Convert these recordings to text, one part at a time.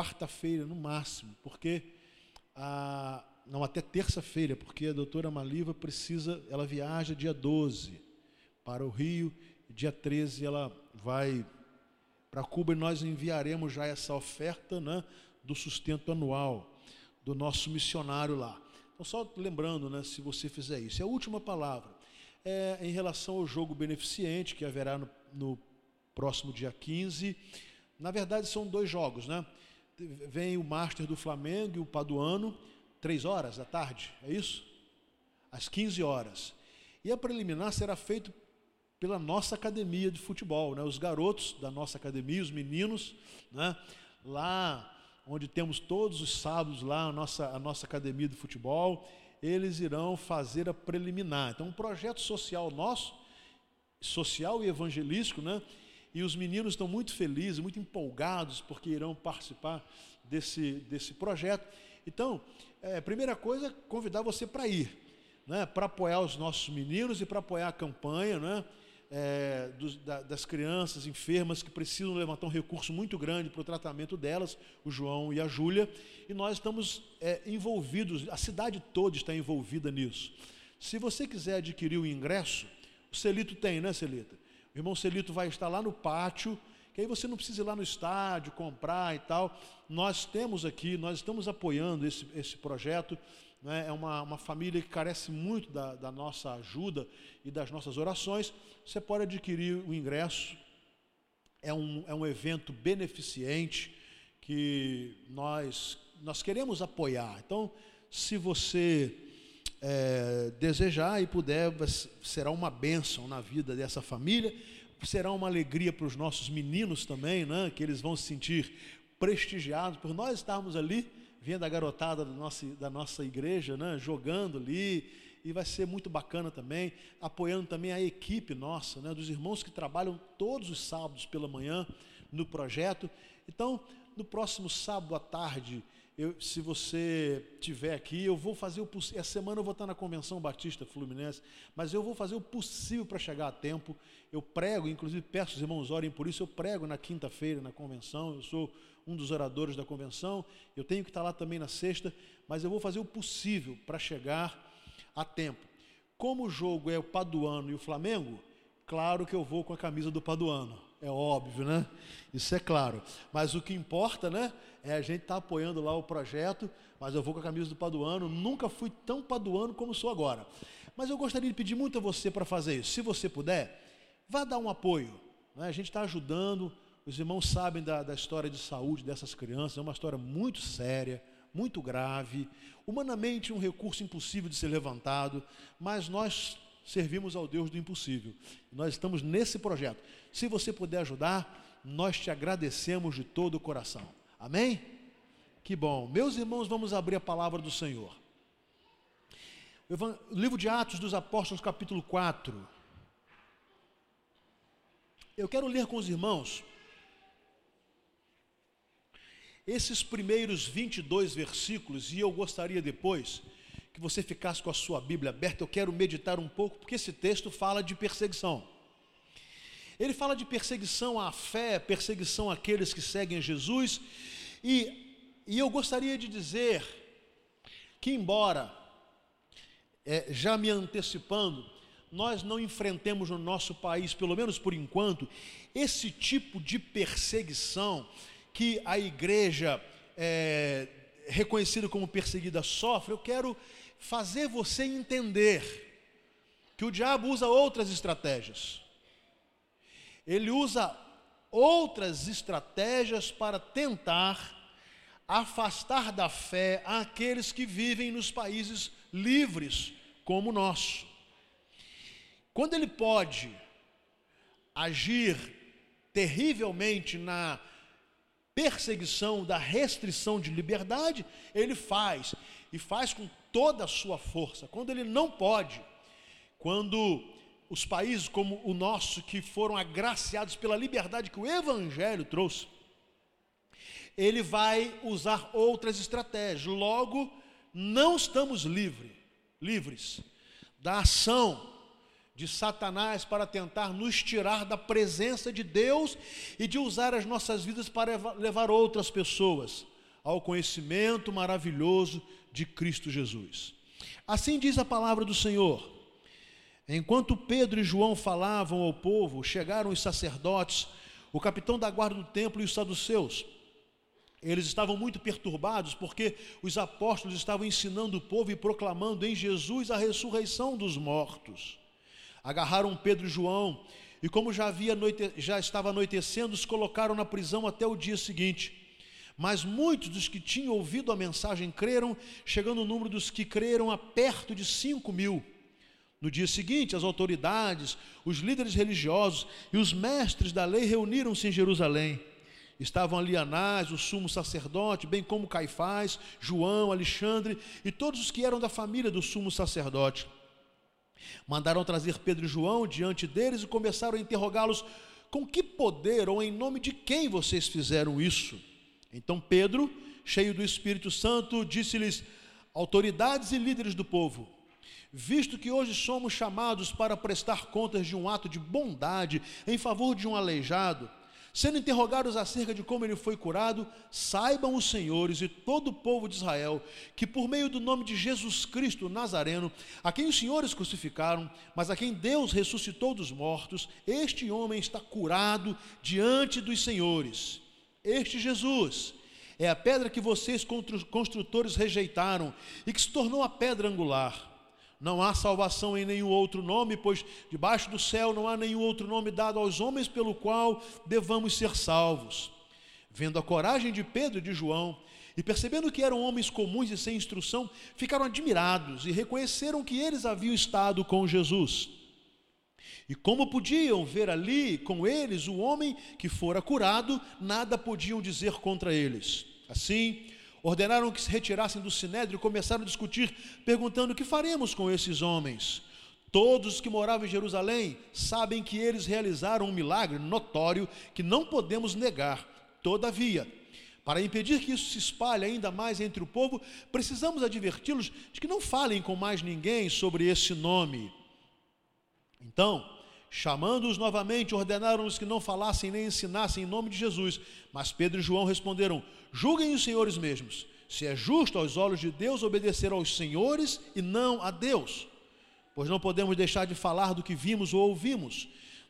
quarta-feira no máximo, porque a, não até terça-feira, porque a doutora Maliva precisa, ela viaja dia 12 para o Rio, dia 13 ela vai para Cuba e nós enviaremos já essa oferta né, do sustento anual do nosso missionário lá. Então, só lembrando, né, se você fizer isso. E a última palavra é em relação ao jogo beneficente, que haverá no, no próximo dia 15. Na verdade, são dois jogos, né? Vem o Master do Flamengo e o Paduano, três horas da tarde, é isso? Às 15 horas. E a preliminar será feito pela nossa academia de futebol, né? Os garotos da nossa academia, os meninos, né? Lá onde temos todos os sábados lá a nossa, a nossa academia de futebol, eles irão fazer a preliminar. Então, um projeto social nosso, social e evangelístico, né? E os meninos estão muito felizes, muito empolgados, porque irão participar desse, desse projeto. Então, é, primeira coisa, convidar você para ir, né? para apoiar os nossos meninos e para apoiar a campanha, né? é, da, das crianças enfermas que precisam levantar um recurso muito grande para o tratamento delas, o João e a Júlia, e nós estamos é, envolvidos, a cidade toda está envolvida nisso. Se você quiser adquirir o ingresso, o Celito tem, né, Celita? O irmão Celito vai estar lá no pátio, que aí você não precisa ir lá no estádio comprar e tal. Nós temos aqui, nós estamos apoiando esse, esse projeto né, é uma, uma família que carece muito da, da nossa ajuda e das nossas orações, você pode adquirir o ingresso. É um, é um evento beneficente que nós, nós queremos apoiar. Então, se você é, desejar e puder, será uma bênção na vida dessa família, será uma alegria para os nossos meninos também, né, que eles vão se sentir prestigiados por nós estarmos ali vendo a garotada da nossa, da nossa igreja, né, jogando ali, e vai ser muito bacana também, apoiando também a equipe nossa, né, dos irmãos que trabalham todos os sábados pela manhã no projeto. Então, no próximo sábado à tarde, eu, se você tiver aqui, eu vou fazer o possível. Essa semana eu vou estar na Convenção Batista Fluminense, mas eu vou fazer o possível para chegar a tempo. Eu prego, inclusive peço os irmãos orem por isso. Eu prego na quinta-feira na convenção. Eu sou um dos oradores da convenção. Eu tenho que estar lá também na sexta, mas eu vou fazer o possível para chegar a tempo. Como o jogo é o Paduano e o Flamengo, claro que eu vou com a camisa do Paduano. É óbvio, né? Isso é claro. Mas o que importa, né? É a gente estar tá apoiando lá o projeto, mas eu vou com a camisa do Paduano. Nunca fui tão paduano como sou agora. Mas eu gostaria de pedir muito a você para fazer isso. Se você puder, vá dar um apoio. Né? A gente está ajudando os irmãos sabem da, da história de saúde dessas crianças, é uma história muito séria, muito grave, humanamente um recurso impossível de ser levantado, mas nós servimos ao Deus do impossível. Nós estamos nesse projeto. Se você puder ajudar, nós te agradecemos de todo o coração. Amém? Que bom. Meus irmãos, vamos abrir a palavra do Senhor. O livro de Atos dos Apóstolos, capítulo 4. Eu quero ler com os irmãos esses primeiros 22 versículos, e eu gostaria depois que você ficasse com a sua Bíblia aberta, eu quero meditar um pouco, porque esse texto fala de perseguição. Ele fala de perseguição à fé, perseguição àqueles que seguem Jesus, e, e eu gostaria de dizer que, embora, é, já me antecipando, nós não enfrentemos no nosso país, pelo menos por enquanto, esse tipo de perseguição que a igreja é, reconhecida como perseguida sofre, eu quero fazer você entender que o diabo usa outras estratégias. Ele usa outras estratégias para tentar afastar da fé aqueles que vivem nos países livres como o nosso. Quando ele pode agir terrivelmente na perseguição, da restrição de liberdade, ele faz, e faz com toda a sua força. Quando ele não pode, quando os países como o nosso, que foram agraciados pela liberdade que o Evangelho trouxe, ele vai usar outras estratégias. Logo, não estamos livre, livres da ação de Satanás para tentar nos tirar da presença de Deus e de usar as nossas vidas para levar outras pessoas ao conhecimento maravilhoso de Cristo Jesus. Assim diz a palavra do Senhor. Enquanto Pedro e João falavam ao povo, chegaram os sacerdotes, o capitão da guarda do templo e os saduceus. Eles estavam muito perturbados porque os apóstolos estavam ensinando o povo e proclamando em Jesus a ressurreição dos mortos. Agarraram Pedro e João e, como já, havia já estava anoitecendo, os colocaram na prisão até o dia seguinte. Mas muitos dos que tinham ouvido a mensagem creram, chegando o número dos que creram a perto de cinco mil. No dia seguinte, as autoridades, os líderes religiosos e os mestres da lei reuniram-se em Jerusalém. Estavam ali Anás, o sumo sacerdote, bem como Caifás, João, Alexandre e todos os que eram da família do sumo sacerdote. Mandaram trazer Pedro e João diante deles e começaram a interrogá-los: com que poder ou em nome de quem vocês fizeram isso? Então Pedro, cheio do Espírito Santo, disse-lhes: autoridades e líderes do povo, visto que hoje somos chamados para prestar contas de um ato de bondade em favor de um aleijado, Sendo interrogados acerca de como ele foi curado, saibam os senhores e todo o povo de Israel que, por meio do nome de Jesus Cristo Nazareno, a quem os senhores crucificaram, mas a quem Deus ressuscitou dos mortos, este homem está curado diante dos senhores. Este Jesus é a pedra que vocês, construtores, rejeitaram e que se tornou a pedra angular. Não há salvação em nenhum outro nome, pois debaixo do céu não há nenhum outro nome dado aos homens pelo qual devamos ser salvos. Vendo a coragem de Pedro e de João, e percebendo que eram homens comuns e sem instrução, ficaram admirados e reconheceram que eles haviam estado com Jesus. E como podiam ver ali com eles o homem que fora curado, nada podiam dizer contra eles. Assim, ordenaram que se retirassem do sinédrio e começaram a discutir, perguntando: o que faremos com esses homens? Todos os que moravam em Jerusalém sabem que eles realizaram um milagre notório que não podemos negar. Todavia, para impedir que isso se espalhe ainda mais entre o povo, precisamos adverti-los de que não falem com mais ninguém sobre esse nome. Então, chamando-os novamente, ordenaram-nos que não falassem nem ensinassem em nome de Jesus. Mas Pedro e João responderam: Julguem os senhores mesmos, se é justo aos olhos de Deus obedecer aos senhores e não a Deus. Pois não podemos deixar de falar do que vimos ou ouvimos.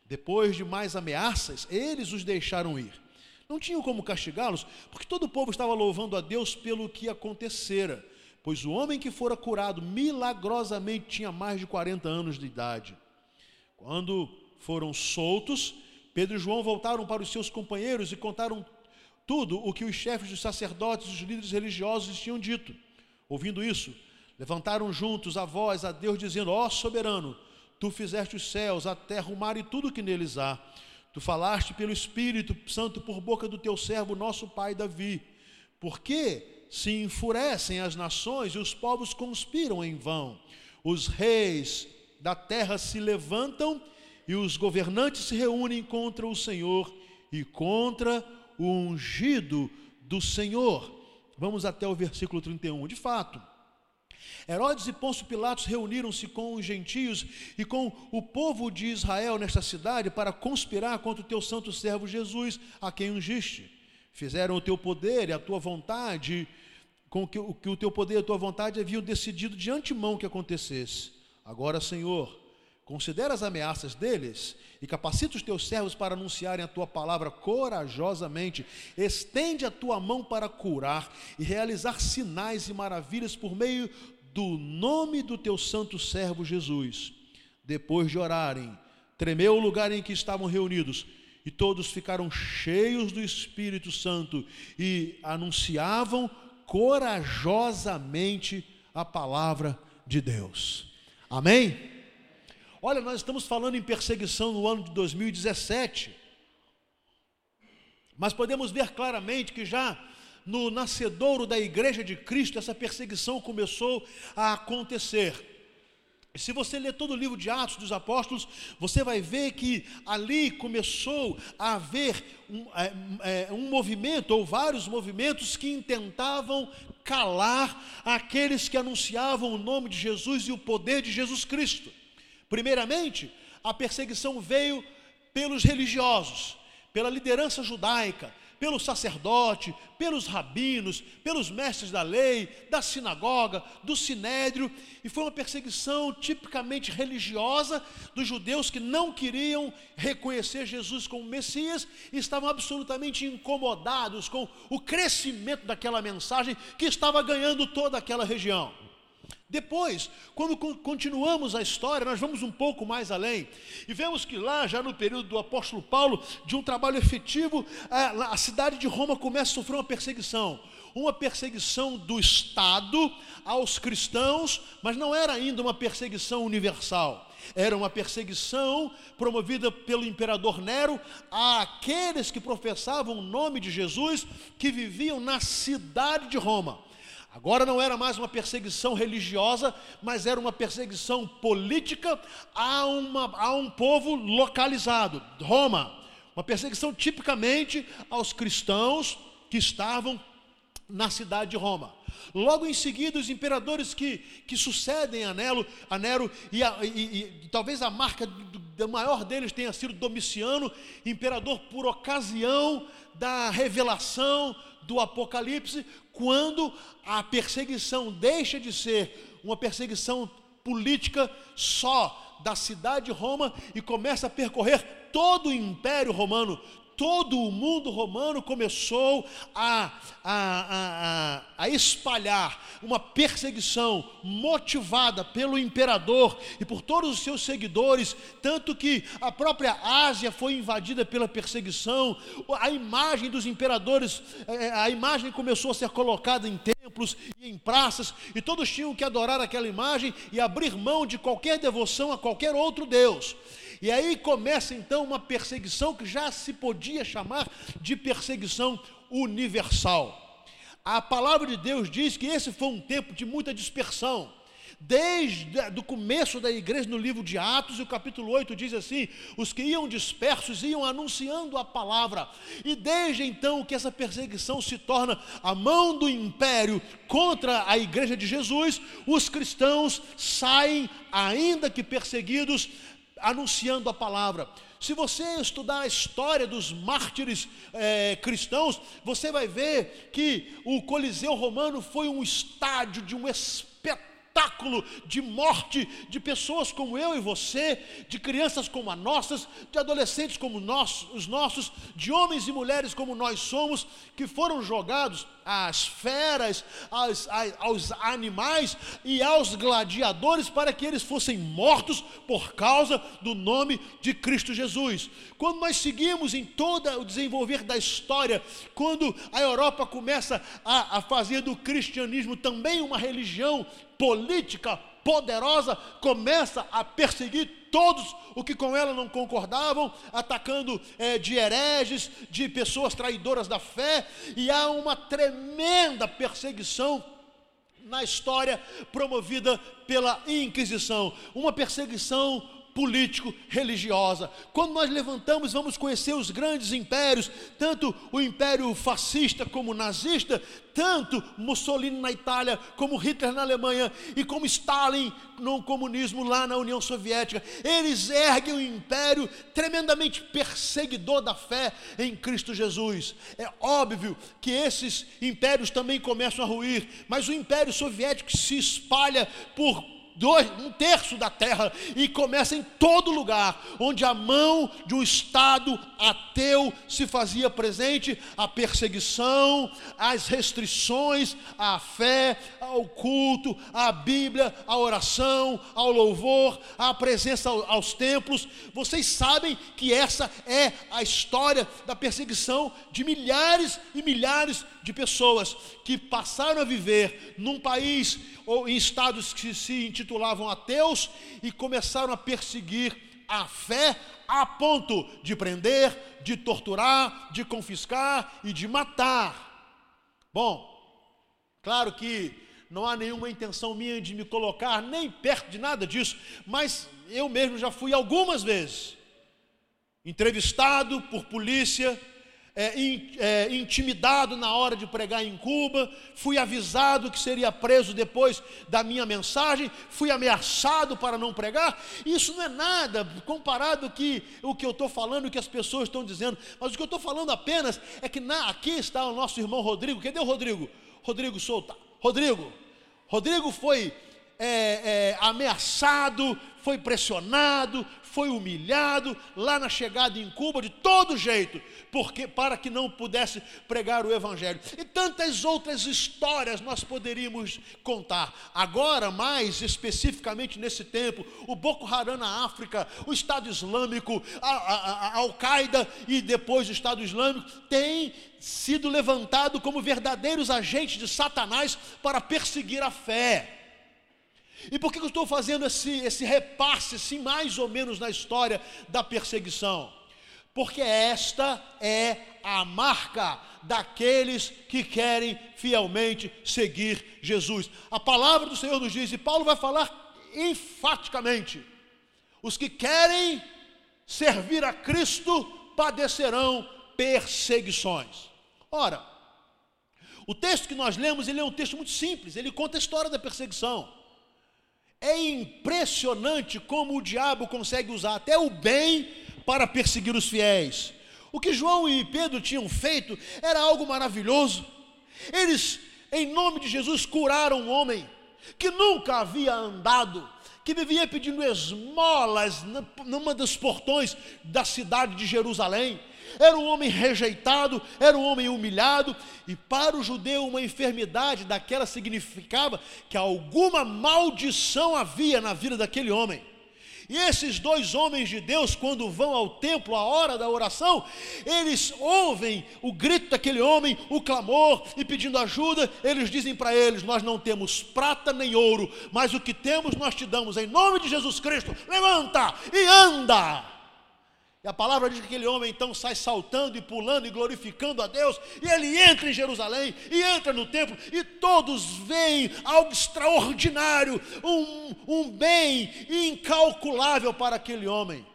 Depois de mais ameaças, eles os deixaram ir. Não tinham como castigá-los, porque todo o povo estava louvando a Deus pelo que acontecera. Pois o homem que fora curado milagrosamente tinha mais de 40 anos de idade. Quando foram soltos, Pedro e João voltaram para os seus companheiros e contaram tudo o que os chefes dos sacerdotes e os líderes religiosos tinham dito. Ouvindo isso, levantaram juntos a voz a Deus, dizendo: Ó oh, soberano, tu fizeste os céus, a terra, o mar e tudo que neles há. Tu falaste pelo Espírito Santo por boca do teu servo, nosso pai Davi. Por que se enfurecem as nações e os povos conspiram em vão? Os reis da terra se levantam e os governantes se reúnem contra o Senhor e contra o ungido do Senhor. Vamos até o versículo 31. De fato, Herodes e Pôncio Pilatos reuniram-se com os gentios e com o povo de Israel nesta cidade para conspirar contra o teu santo servo Jesus, a quem ungiste. Fizeram o teu poder e a tua vontade, com que que o teu poder e a tua vontade haviam decidido de antemão que acontecesse. Agora, Senhor, Considera as ameaças deles e capacita os teus servos para anunciarem a tua palavra corajosamente. Estende a tua mão para curar e realizar sinais e maravilhas por meio do nome do teu santo servo Jesus. Depois de orarem, tremeu o lugar em que estavam reunidos e todos ficaram cheios do Espírito Santo e anunciavam corajosamente a palavra de Deus. Amém? Olha, nós estamos falando em perseguição no ano de 2017, mas podemos ver claramente que já no nascedouro da igreja de Cristo, essa perseguição começou a acontecer. Se você ler todo o livro de Atos dos Apóstolos, você vai ver que ali começou a haver um, é, é um movimento, ou vários movimentos, que intentavam calar aqueles que anunciavam o nome de Jesus e o poder de Jesus Cristo. Primeiramente, a perseguição veio pelos religiosos, pela liderança judaica, pelo sacerdote, pelos rabinos, pelos mestres da lei, da sinagoga, do sinédrio, e foi uma perseguição tipicamente religiosa dos judeus que não queriam reconhecer Jesus como Messias e estavam absolutamente incomodados com o crescimento daquela mensagem que estava ganhando toda aquela região. Depois, quando continuamos a história, nós vamos um pouco mais além e vemos que lá, já no período do apóstolo Paulo, de um trabalho efetivo, a, cidade de Roma começa a sofrer uma perseguição. Uma perseguição do Estado aos cristãos, mas não era ainda uma perseguição universal. Era uma perseguição promovida pelo imperador Nero àqueles que professavam o nome de Jesus, que viviam na cidade de Roma. Agora não era mais uma perseguição religiosa, mas era uma perseguição política a, uma, a um povo localizado, Roma. Uma perseguição tipicamente aos cristãos que estavam na cidade de Roma. Logo em seguida, os imperadores que, que sucedem a Nero, a Nero e, a, e, e, talvez a marca do, maior deles tenha sido Domiciano, imperador por ocasião da revelação do Apocalipse, quando a perseguição deixa de ser uma perseguição política só da cidade de Roma e começa a percorrer todo o Império Romano, todo o mundo romano começou a, a, a, a, espalhar uma perseguição motivada pelo imperador e por todos os seus seguidores, tanto que a própria Ásia foi invadida pela perseguição, a imagem dos imperadores, é, é, a imagem começou a ser colocada em templos e em praças, e todos tinham que adorar aquela imagem e abrir mão de qualquer devoção a qualquer outro Deus. E aí começa então uma perseguição que já se podia chamar de perseguição universal. A palavra de Deus diz que esse foi um tempo de muita dispersão. Desde o começo da igreja, no livro de Atos, o capítulo 8 diz assim: os que iam dispersos iam anunciando a palavra, e desde então que essa perseguição se torna a mão do império contra a igreja de Jesus, os cristãos saem, ainda que perseguidos, anunciando a palavra. Se você estudar a história dos mártires é, cristãos, você vai ver que o Coliseu Romano foi um estádio de um espetáculo espetáculo de morte de pessoas como eu e você, de crianças como as nossas, de adolescentes como nós, os nossos, de homens e mulheres como nós somos, que foram jogados às feras, aos, aos animais e aos gladiadores para que eles fossem mortos por causa do nome de Cristo Jesus. Quando nós seguimos em todo o desenvolver da história, quando a Europa começa a, a fazer do cristianismo também uma religião política poderosa começa a perseguir todos os que com ela não concordavam, atacando é, de hereges, de pessoas traidoras da fé, e há uma tremenda perseguição na história promovida pela Inquisição, uma perseguição político-religiosa. Quando nós levantamos, vamos conhecer os grandes impérios, tanto o império fascista como nazista, tanto Mussolini na Itália, como Hitler na Alemanha e como Stalin no comunismo lá na União Soviética. Eles erguem um império tremendamente perseguidor da fé em Cristo Jesus. É óbvio que esses impérios também começam a ruir, mas o império soviético se espalha por dois, um terço da terra e começa em todo lugar onde a mão de um Estado ateu se fazia presente, a perseguição, as restrições à fé, ao culto, à Bíblia, à oração, ao louvor, à presença aos templos. Vocês sabem que essa é a história da perseguição de milhares e milhares de pessoas que passaram a viver num país ou em estados que se intitulavam ateus e começaram a perseguir a fé a ponto de prender, de torturar, de confiscar e de matar. Bom, claro que não há nenhuma intenção minha de me colocar nem perto de nada disso, mas eu mesmo já fui algumas vezes entrevistado por polícia é, in, é, intimidado na hora de pregar em Cuba, fui avisado que seria preso depois da minha mensagem, fui ameaçado para não pregar. Isso não é nada comparado que o que eu estou falando, o que as pessoas estão dizendo. Mas o que eu estou falando apenas é que na, aqui está o nosso irmão Rodrigo. Cadê o Rodrigo? Rodrigo solta. Rodrigo. Rodrigo foi é, é, ameaçado, foi pressionado, foi humilhado lá na chegada em Cuba de todo jeito, porque para que não pudesse pregar o evangelho. E tantas outras histórias nós poderíamos contar. Agora, mais especificamente nesse tempo, o Boko Haram na África, o Estado Islâmico, a, a, a Al-Qaeda e depois o Estado Islâmico tem sido levantado como verdadeiros agentes de Satanás para perseguir a fé. E por que eu estou fazendo esse, esse repasse, assim, mais ou menos na história da perseguição? Porque esta é a marca daqueles que querem fielmente seguir Jesus. A palavra do Senhor nos diz, e Paulo vai falar enfaticamente: os que querem servir a Cristo padecerão perseguições. Ora, o texto que nós lemos, ele é um texto muito simples, ele conta a história da perseguição. É impressionante como o diabo consegue usar até o bem para perseguir os fiéis. O que João e Pedro tinham feito era algo maravilhoso. Eles, em nome de Jesus, curaram um homem que nunca havia andado, que vivia pedindo esmolas numa dos portões da cidade de Jerusalém era um homem rejeitado, era um homem humilhado, e para o judeu uma enfermidade daquela significava que alguma maldição havia na vida daquele homem. E esses dois homens de Deus, quando vão ao templo à hora da oração, eles ouvem o grito daquele homem, o clamor, e pedindo ajuda, eles dizem para eles: Nós não temos prata nem ouro, mas o que temos nós te damos, em nome de Jesus Cristo, levanta e anda. E a palavra diz que aquele homem então sai saltando e pulando e glorificando a Deus, e ele entra em Jerusalém, e entra no templo, e todos veem algo extraordinário, um, um bem incalculável para aquele homem.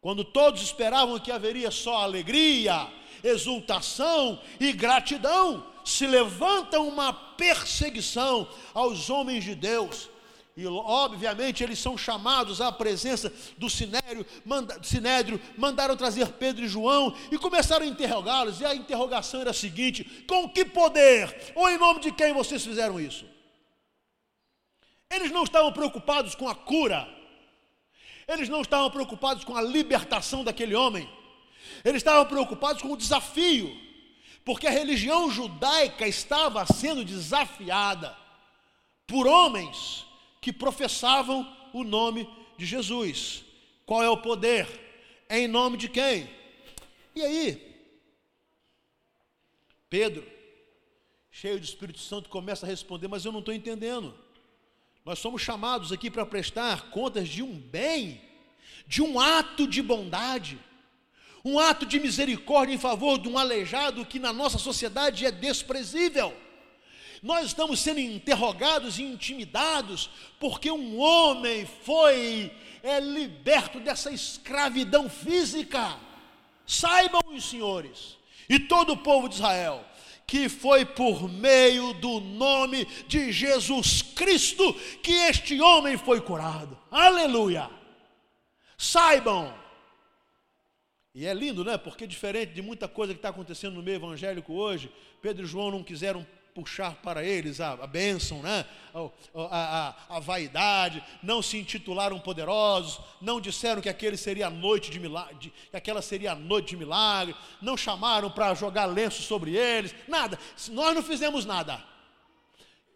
Quando todos esperavam que haveria só alegria, exultação e gratidão, se levanta uma perseguição aos homens de Deus e obviamente eles são chamados à presença do sinédrio, manda, sinédrio, mandaram trazer Pedro e João e começaram a interrogá-los. E a interrogação era a seguinte: com que poder ou em nome de quem vocês fizeram isso? Eles não estavam preocupados com a cura, eles não estavam preocupados com a libertação daquele homem, eles estavam preocupados com o desafio, porque a religião judaica estava sendo desafiada por homens que professavam o nome de Jesus. Qual é o poder? Em nome de quem? E aí, Pedro, cheio do Espírito Santo, começa a responder: Mas eu não estou entendendo. Nós somos chamados aqui para prestar contas de um bem, de um ato de bondade, um ato de misericórdia em favor de um aleijado que na nossa sociedade é desprezível. Nós estamos sendo interrogados e intimidados porque um homem foi é, liberto dessa escravidão física. Saibam os senhores e todo o povo de Israel que foi por meio do nome de Jesus Cristo que este homem foi curado. Aleluia! Saibam. E é lindo, né? Porque diferente de muita coisa que está acontecendo no meio evangélico hoje, Pedro e João não quiseram puxar para eles a, a bênção, né? a, a, a, vaidade, não se intitularam poderosos, não disseram que aquele seria a noite de milagre, que aquela seria a noite de milagre, não chamaram para jogar lenço sobre eles, nada. Nós não fizemos nada.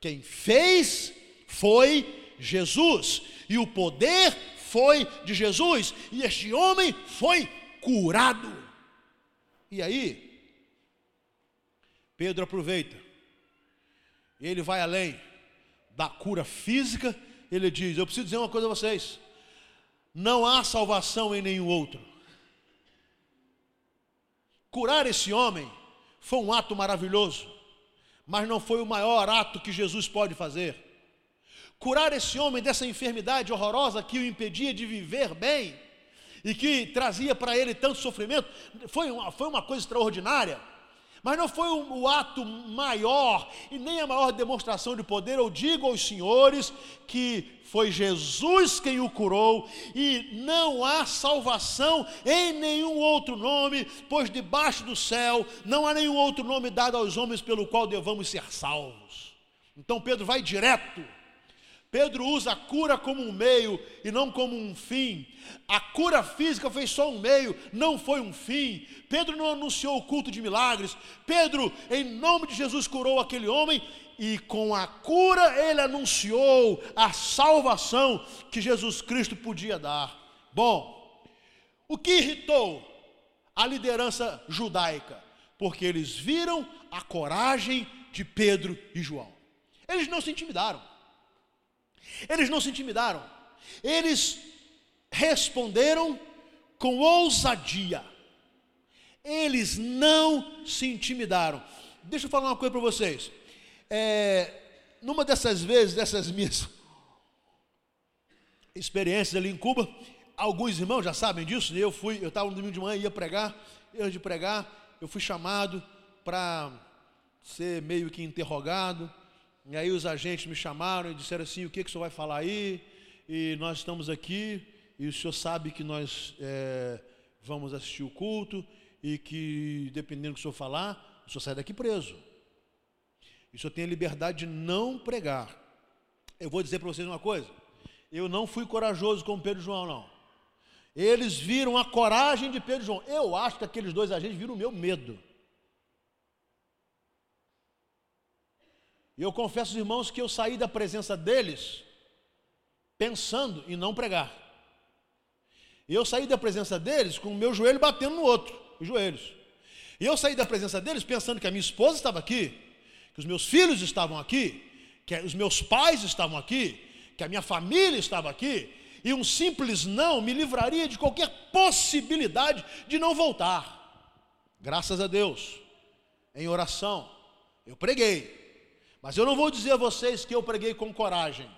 Quem fez foi Jesus, e o poder foi de Jesus, e este homem foi curado. E aí, Pedro aproveita ele vai além da cura física, ele diz: Eu preciso dizer uma coisa a vocês: não há salvação em nenhum outro. Curar esse homem foi um ato maravilhoso, mas não foi o maior ato que Jesus pode fazer. Curar esse homem dessa enfermidade horrorosa que o impedia de viver bem, e que trazia para ele tanto sofrimento, foi uma, foi uma coisa extraordinária. Mas não foi o, o ato maior e nem a maior demonstração de poder. Eu digo aos senhores que foi Jesus quem o curou e não há salvação em nenhum outro nome, pois debaixo do céu não há nenhum outro nome dado aos homens pelo qual devamos ser salvos. Então Pedro vai direto Pedro usa a cura como um meio e não como um fim. A cura física foi só um meio, não foi um fim. Pedro não anunciou o culto de milagres. Pedro, em nome de Jesus, curou aquele homem e com a cura ele anunciou a salvação que Jesus Cristo podia dar. Bom, o que irritou a liderança judaica? Porque eles viram a coragem de Pedro e João. Eles não se intimidaram. Eles não se intimidaram, eles responderam com ousadia. Eles não se intimidaram. Deixa eu falar uma coisa para vocês. É, numa dessas vezes, dessas minhas experiências ali em Cuba, alguns irmãos já sabem disso. Né? Eu fui, eu estava no domingo de manhã, ia pregar, eu de pregar, eu fui chamado para ser meio que interrogado. E aí os agentes me chamaram e disseram assim: o que, que o senhor vai falar aí? E nós estamos aqui, e o senhor sabe que nós é, vamos assistir o culto, e que dependendo do que o senhor falar, o senhor sai daqui preso. E o senhor tem a liberdade de não pregar. Eu vou dizer para vocês uma coisa: eu não fui corajoso como Pedro e João, não. Eles viram a coragem de Pedro e João. Eu acho que aqueles dois agentes viram o meu medo. E eu confesso, irmãos, que eu saí da presença deles pensando em não pregar. E eu saí da presença deles com o meu joelho batendo no outro, os joelhos. E eu saí da presença deles pensando que a minha esposa estava aqui, que os meus filhos estavam aqui, que os meus pais estavam aqui, que a minha família estava aqui, e um simples não me livraria de qualquer possibilidade de não voltar. Graças a Deus, em oração, eu preguei, mas eu não vou dizer a vocês que eu preguei com coragem.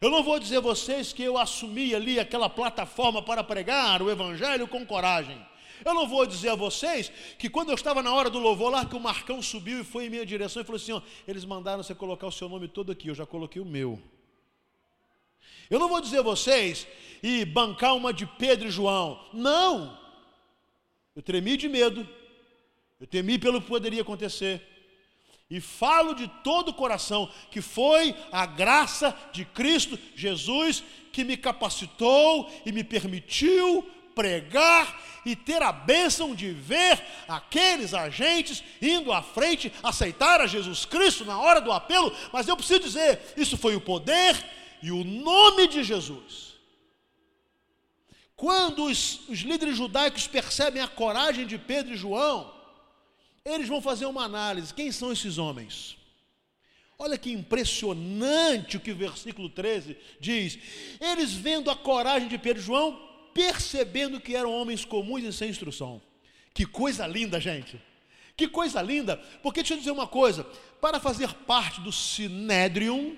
Eu não vou dizer a vocês que eu assumi ali aquela plataforma para pregar o Evangelho com coragem. Eu não vou dizer a vocês que quando eu estava na hora do louvor lá, que o Marcão subiu e foi em minha direção e falou assim: ó, eles mandaram você colocar o seu nome todo aqui, eu já coloquei o meu. Eu não vou dizer a vocês e bancar uma de Pedro e João. Não! Eu tremi de medo, eu temi pelo que poderia acontecer. E falo de todo o coração que foi a graça de Cristo Jesus que me capacitou e me permitiu pregar e ter a bênção de ver aqueles agentes indo à frente, aceitar a Jesus Cristo na hora do apelo, mas eu preciso dizer: isso foi o poder e o nome de Jesus. Quando os, os líderes judaicos percebem a coragem de Pedro e João, eles vão fazer uma análise. Quem são esses homens? Olha que impressionante o que o versículo 13 diz. Eles vendo a coragem de Pedro e João, percebendo que eram homens comuns e sem instrução. Que coisa linda, gente. Que coisa linda, porque deixa eu dizer uma coisa: para fazer parte do Sinédrion,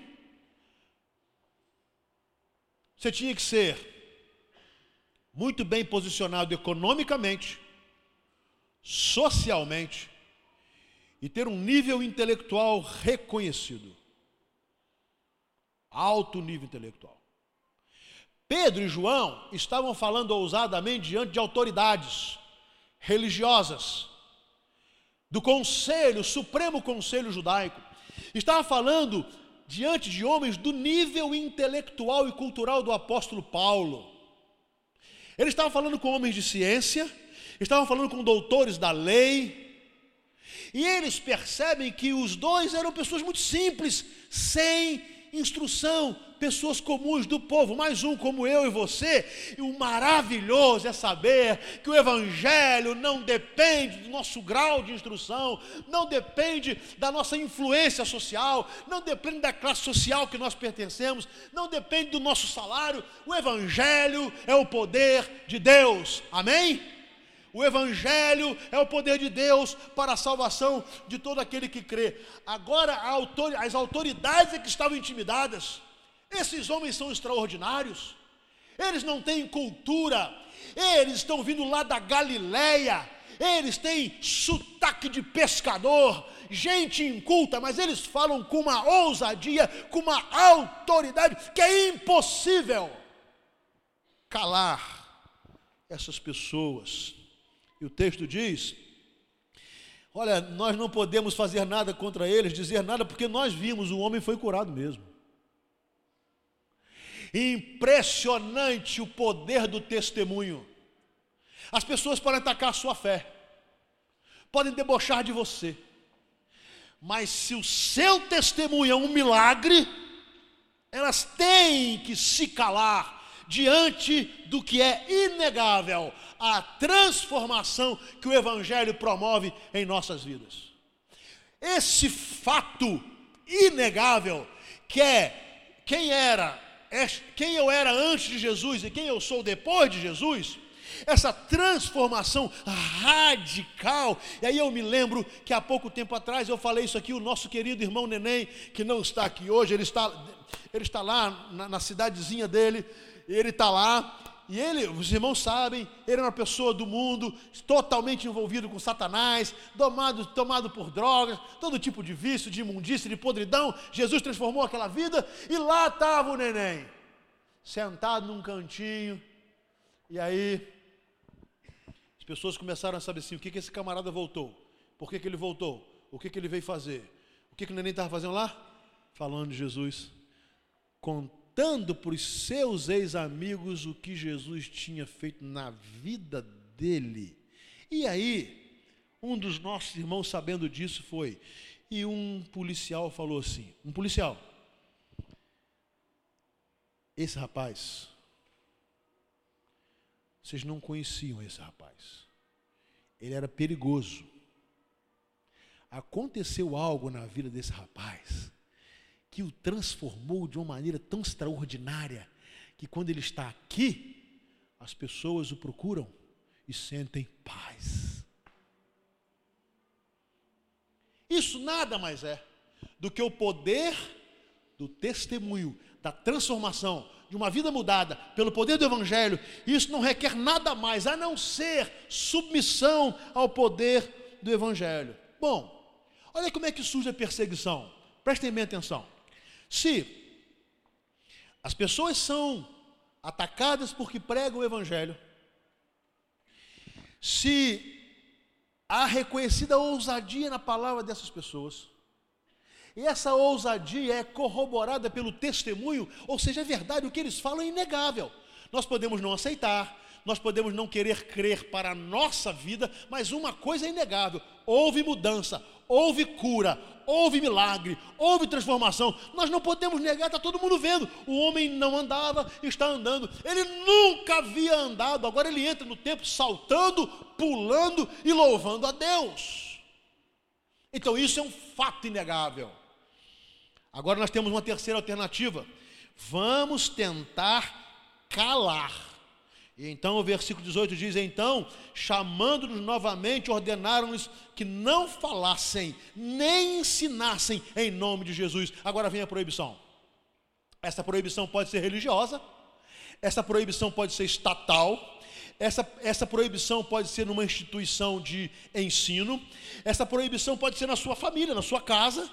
você tinha que ser muito bem posicionado economicamente, socialmente e ter um nível intelectual reconhecido. Alto nível intelectual. Pedro e João estavam falando ousadamente diante de autoridades religiosas, do conselho, Supremo Conselho Judaico. Estava falando diante de homens do nível intelectual e cultural do apóstolo Paulo. Ele estava falando com homens de ciência, estavam falando com doutores da lei, e eles percebem que os dois eram pessoas muito simples, sem instrução, pessoas comuns do povo, mais um como eu e você. E o maravilhoso é saber que o Evangelho não depende do nosso grau de instrução, não depende da nossa influência social, não depende da classe social que nós pertencemos, não depende do nosso salário. O Evangelho é o poder de Deus. Amém? O Evangelho é o poder de Deus para a salvação de todo aquele que crê. Agora, as autoridades é que estavam intimidadas. Esses homens são extraordinários. eles não têm cultura, eles estão vindo lá da Galileia, eles têm sotaque de pescador, gente inculta, mas eles falam com uma ousadia, com uma autoridade que é impossível calar essas pessoas. E o texto diz: Olha, nós não podemos fazer nada contra eles, dizer nada, porque nós vimos, o homem foi curado mesmo. Impressionante o poder do testemunho. As pessoas podem atacar a sua fé, podem debochar de você, mas se o seu testemunho é um milagre, elas têm que se calar diante do que é inegável, a transformação que o Evangelho promove em nossas vidas. Esse fato inegável, que é quem era, quem eu era antes de Jesus e quem eu sou depois de Jesus, essa transformação radical. E aí eu me lembro que há pouco tempo atrás eu falei isso aqui, o nosso querido irmão Neném, que não está aqui hoje, ele está, ele está lá na, na cidadezinha dele, ele está lá, e ele, os irmãos sabem, ele era uma pessoa do mundo, totalmente envolvido com Satanás, tomado, tomado por drogas, todo tipo de vício, de imundícia, de podridão. Jesus transformou aquela vida e lá estava o neném, sentado num cantinho. E aí, as pessoas começaram a saber assim: o que, que esse camarada voltou? Por que, que ele voltou? O que, que ele veio fazer? O que, que o neném estava fazendo lá? Falando de Jesus, contando contando para os seus ex-amigos o que Jesus tinha feito na vida dele. E aí, um dos nossos irmãos, sabendo disso, foi. E um policial falou assim: um policial, esse rapaz, vocês não conheciam esse rapaz. Ele era perigoso. Aconteceu algo na vida desse rapaz que o transformou de uma maneira tão extraordinária que quando ele está aqui, as pessoas o procuram e sentem paz. Isso nada mais é do que o poder do testemunho, da transformação, de uma vida mudada pelo poder do Evangelho. Isso não requer nada mais a não ser submissão ao poder do Evangelho. Bom, olha como é que surge a perseguição. Prestem bem atenção. Se as pessoas são atacadas porque pregam o Evangelho, se há reconhecida ousadia na palavra dessas pessoas, e essa ousadia é corroborada pelo testemunho, ou seja, é verdade, o que eles falam é inegável. Nós podemos não aceitar, nós podemos não querer crer para a nossa vida, mas uma coisa é inegável: houve mudança, houve cura, houve milagre, houve transformação. Nós não podemos negar, está todo mundo vendo. O homem não andava, está andando. Ele nunca havia andado, agora ele entra no tempo saltando, pulando e louvando a Deus. Então isso é um fato inegável. Agora nós temos uma terceira alternativa. Vamos tentar calar e então o versículo 18 diz: Então, chamando-nos novamente, ordenaram-nos que não falassem, nem ensinassem em nome de Jesus. Agora vem a proibição. Essa proibição pode ser religiosa, essa proibição pode ser estatal, essa, essa proibição pode ser numa instituição de ensino, essa proibição pode ser na sua família, na sua casa.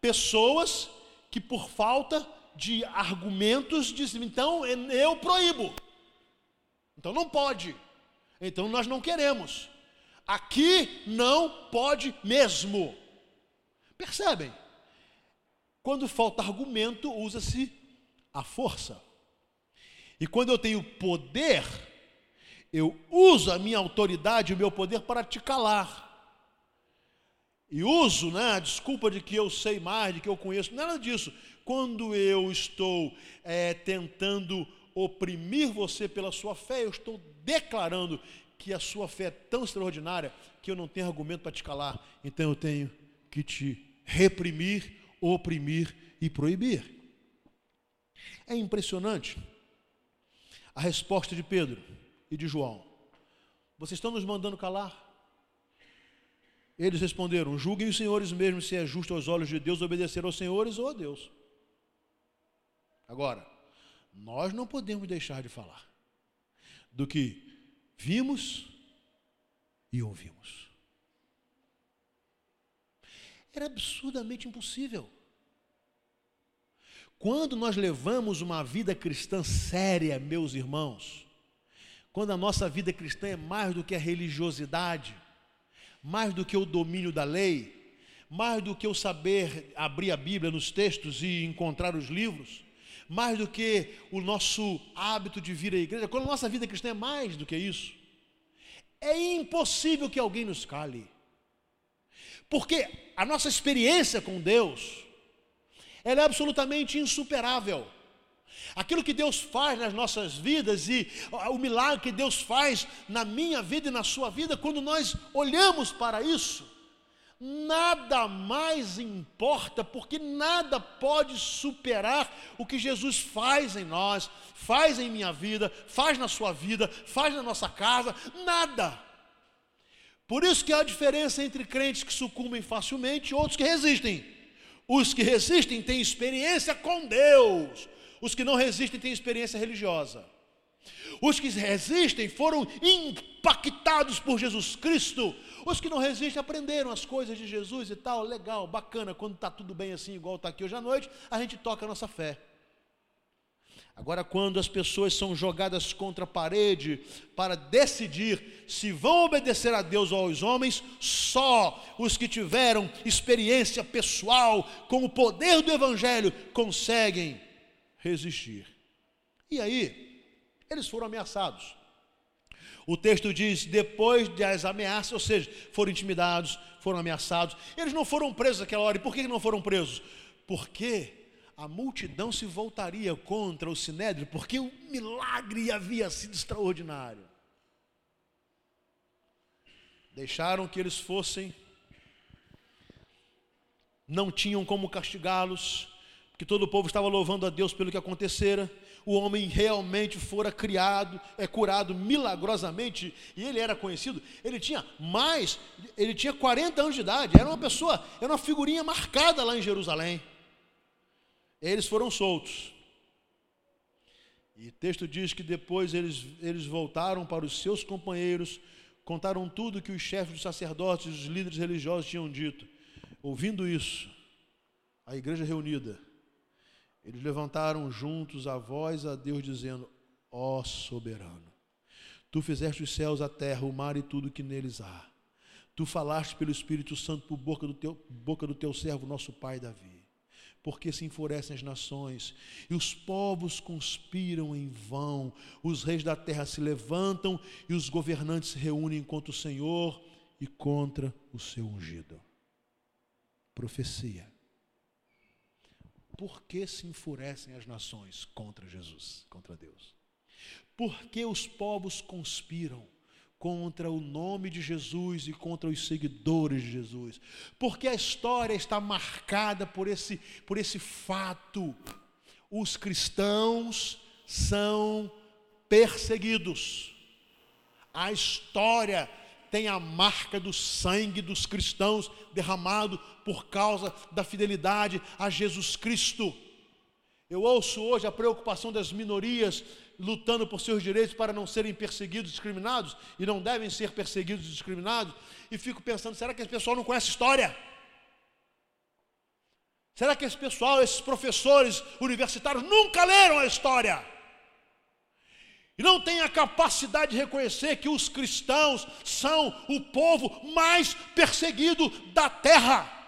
Pessoas que, por falta de argumentos, dizem: então eu proíbo. Então não pode. Então nós não queremos. Aqui não pode mesmo. Percebem? Quando falta argumento, usa-se a força. E quando eu tenho poder, eu uso a minha autoridade, o meu poder para te calar. E uso né, a desculpa de que eu sei mais, de que eu conheço, nada disso. Quando eu estou é, tentando oprimir você pela sua fé, eu estou declarando que a sua fé é tão extraordinária que eu não tenho argumento para te calar. Então eu tenho que te reprimir, oprimir e proibir. É impressionante a resposta de Pedro e de João. Vocês estão nos mandando calar? Eles responderam: Julguem os senhores mesmo se é justo aos olhos de Deus obedecer aos senhores ou a Deus. Agora, nós não podemos deixar de falar do que vimos e ouvimos. Era absurdamente impossível. Quando nós levamos uma vida cristã séria, meus irmãos, quando a nossa vida cristã é mais do que a religiosidade, mais do que o domínio da lei, mais do que o saber abrir a Bíblia nos textos e encontrar os livros, mais do que o nosso hábito de vir à igreja, quando a nossa vida cristã é mais do que isso, é impossível que alguém nos cale. Porque a nossa experiência com Deus, ela é absolutamente insuperável. Aquilo que Deus faz nas nossas vidas e o milagre que Deus faz na minha vida e na sua vida, quando nós olhamos para isso, nada mais importa, porque nada pode superar o que Jesus faz em nós, faz em minha vida, faz na sua vida, faz na nossa casa, nada. Por isso que há diferença entre crentes que sucumbem facilmente e outros que resistem. Os que resistem têm experiência com Deus, os que não resistem têm experiência religiosa. Os que resistem foram impactados por Jesus Cristo. Os que não resistem aprenderam as coisas de Jesus e tal. Legal, bacana. Quando está tudo bem assim, igual está aqui hoje à noite, a gente toca a nossa fé. Agora, quando as pessoas são jogadas contra a parede para decidir se vão obedecer a Deus ou aos homens, só os que tiveram experiência pessoal com o poder do Evangelho conseguem resistir. E aí, eles foram ameaçados. O texto diz: depois das ameaças, ou seja, foram intimidados, foram ameaçados. Eles não foram presos naquela hora. E por que não foram presos? Porque a multidão se voltaria contra o sinédrio, porque o milagre havia sido extraordinário. Deixaram que eles fossem, não tinham como castigá-los, que todo o povo estava louvando a Deus pelo que acontecera. O homem realmente fora criado, é curado milagrosamente, e ele era conhecido. Ele tinha mais, ele tinha 40 anos de idade, era uma pessoa, era uma figurinha marcada lá em Jerusalém. Eles foram soltos. E o texto diz que depois eles, eles voltaram para os seus companheiros, contaram tudo que os chefes dos sacerdotes e os líderes religiosos tinham dito. Ouvindo isso, a igreja reunida, eles levantaram juntos a voz a Deus, dizendo: Ó oh, soberano, tu fizeste os céus, a terra, o mar e tudo que neles há. Tu falaste pelo Espírito Santo por boca do teu, boca do teu servo, nosso pai Davi. Porque se enfurecem as nações e os povos conspiram em vão, os reis da terra se levantam e os governantes se reúnem contra o Senhor e contra o seu ungido. Profecia por que se enfurecem as nações contra Jesus, contra Deus? Por que os povos conspiram contra o nome de Jesus e contra os seguidores de Jesus? Porque a história está marcada por esse, por esse fato. Os cristãos são perseguidos. A história tem a marca do sangue dos cristãos derramado por causa da fidelidade a Jesus Cristo. Eu ouço hoje a preocupação das minorias lutando por seus direitos para não serem perseguidos, discriminados, e não devem ser perseguidos discriminados, e fico pensando: será que esse pessoal não conhece história? Será que esse pessoal, esses professores universitários, nunca leram a história? E não tem a capacidade de reconhecer que os cristãos são o povo mais perseguido da terra.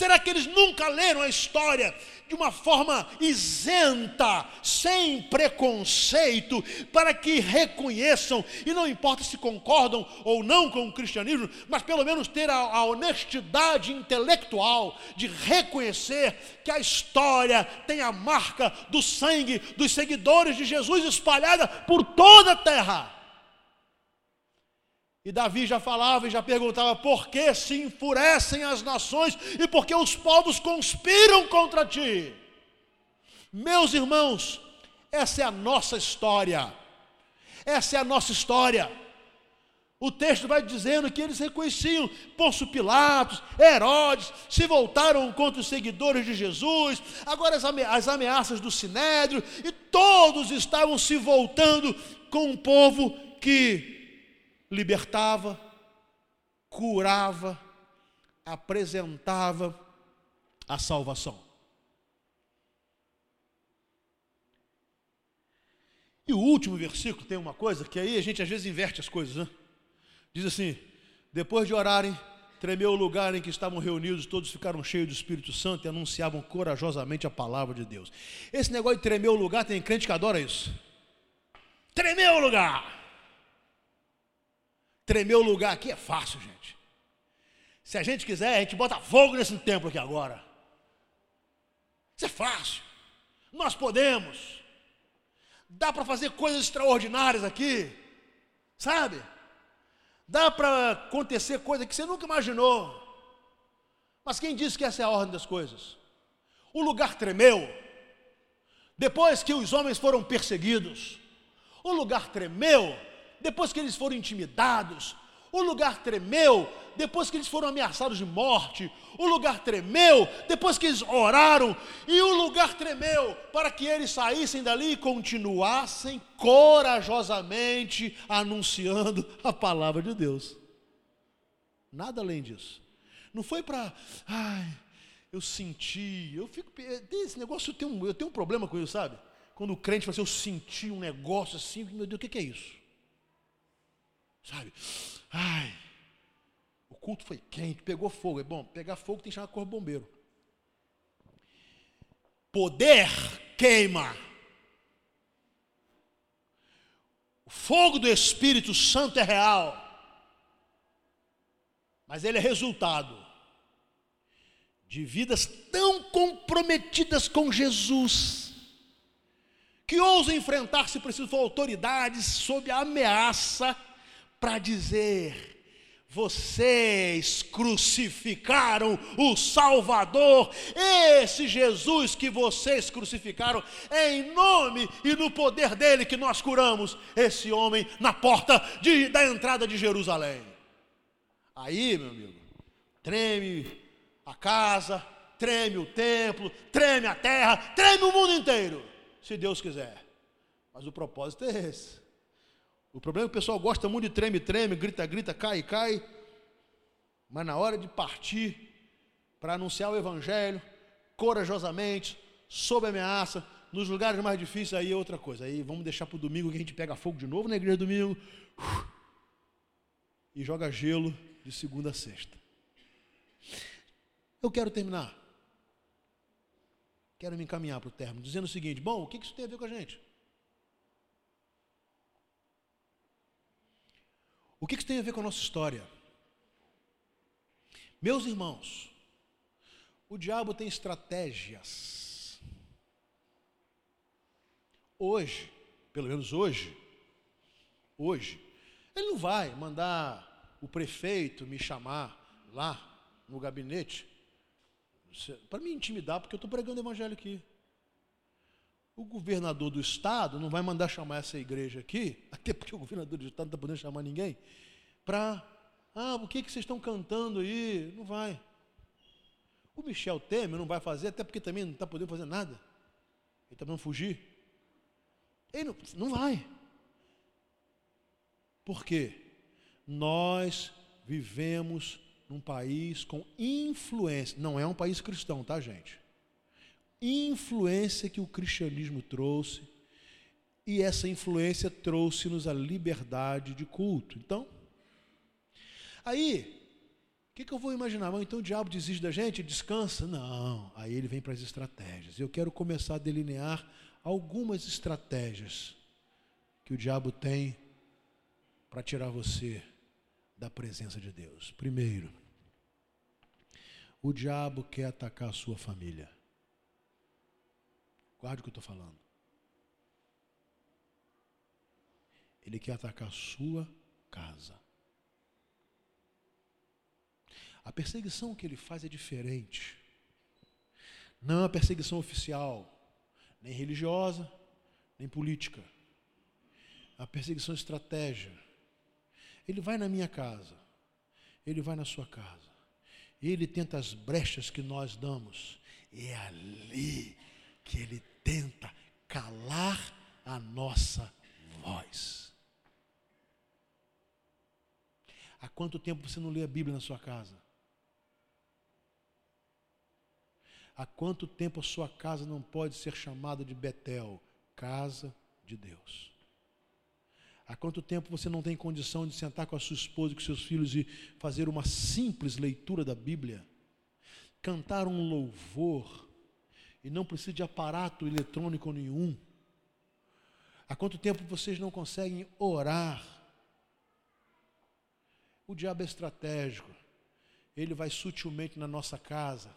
Será que eles nunca leram a história de uma forma isenta, sem preconceito, para que reconheçam, e não importa se concordam ou não com o cristianismo, mas pelo menos ter a, a honestidade intelectual de reconhecer que a história tem a marca do sangue dos seguidores de Jesus espalhada por toda a terra. E Davi já falava e já perguntava: por que se enfurecem as nações e por que os povos conspiram contra ti? Meus O texto vai dizendo que eles reconheciam Pôncio Pilatos, Herodes, se voltaram contra os seguidores de Jesus, agora as ameaças do Sinédrio, e todos estavam se voltando com um povo que libertava, curava, apresentava a salvação. E o último versículo tem uma coisa que aí a gente às vezes inverte as coisas, né? Diz assim: depois de orarem, tremeu o lugar em que estavam reunidos, todos ficaram cheios do Espírito Santo e anunciavam corajosamente a palavra de Deus. Esse negócio de tremer o lugar, tem crente que adora isso. Tremeu o lugar. Tremer o lugar aqui é fácil, gente. Se a gente quiser, a gente bota fogo nesse templo aqui agora. Isso é fácil. Nós podemos. Dá para fazer coisas extraordinárias aqui. Sabe? Dá para acontecer coisa que você nunca imaginou. Mas quem disse que essa é a ordem das coisas? O lugar tremeu. Depois que os homens foram perseguidos, o lugar tremeu. Depois que eles foram intimidados, o lugar tremeu depois que eles foram ameaçados de morte. O lugar tremeu depois que eles oraram. E o lugar tremeu para que eles saíssem dali e continuassem corajosamente anunciando a palavra de Deus. Nada além disso. Não foi para, ai, eu senti, eu fico, esse negócio eu tenho, eu tenho um problema com isso, sabe? Quando o crente fala assim, eu senti um negócio assim, meu Deus, o que é isso? Sabe? Ai, o culto foi quente, pegou fogo. É bom, pegar fogo tem que chamar corpo bombeiro. Poder queima. O fogo do Espírito Santo é real. Mas ele é resultado de vidas tão comprometidas com Jesus, que ousam enfrentar, se preciso autoridades sob a ameaça para dizer: vocês crucificaram o Salvador, esse Jesus que vocês crucificaram, é em nome e no poder dele que nós curamos esse homem na porta de, da entrada de Jerusalém. Aí, meu amigo, treme a casa, treme o templo, treme a terra, treme o mundo inteiro, se Deus quiser. Mas o propósito é esse o problema é que o pessoal gosta muito de treme, treme, grita, grita, cai, cai. Mas na hora de partir para anunciar o Evangelho, corajosamente, sob ameaça, nos lugares mais difíceis, aí é outra coisa. Aí vamos deixar para o domingo que a gente pega fogo de novo na igreja domingo e joga gelo de segunda a sexta. Eu quero terminar. Quero me encaminhar para o término, dizendo o seguinte: bom, o que isso tem a ver com a gente? O que isso tem a ver com a nossa história? Meus irmãos, o diabo tem estratégias. Hoje, pelo menos hoje, hoje, ele não vai mandar o prefeito me chamar lá no gabinete para me intimidar, porque eu estou pregando o evangelho aqui. O governador do estado não vai mandar chamar essa igreja aqui, até porque o governador do estado não está podendo chamar ninguém, para, ah, o que, que vocês estão cantando aí? Não vai. O Michel Temer não vai fazer, até porque também não está podendo fazer nada. Ele está podendo fugir. Ele não, não vai. Por quê? Nós vivemos num país com influência. Não é um país cristão, tá, gente? Influência que o cristianismo trouxe, e essa influência trouxe-nos a liberdade de culto. Então, aí, o que, que, eu vou imaginar? Então o diabo desiste da gente, descansa? Não, aí ele vem para as estratégias. Eu quero começar a delinear algumas estratégias que o diabo tem para tirar você da presença de Deus. Primeiro, o diabo quer atacar a sua família. Guarde o que eu estou falando. Ele quer atacar a sua casa. A perseguição que ele faz é diferente. Não é uma perseguição oficial, nem religiosa, nem política. É uma perseguição estratégia. Ele vai na minha casa, ele vai na sua casa, ele tenta as brechas que nós damos, é ali que ele tenta calar a nossa voz. Há quanto tempo você não lê a Bíblia na sua casa? Há quanto tempo a sua casa não pode ser chamada de Betel, casa de Deus? Há quanto tempo você não tem condição de sentar com a sua esposa e com seus filhos e fazer uma simples leitura da Bíblia? Cantar um louvor e não precisa de aparato eletrônico nenhum. Há quanto tempo vocês não conseguem orar? O diabo é estratégico. Ele vai sutilmente na nossa casa.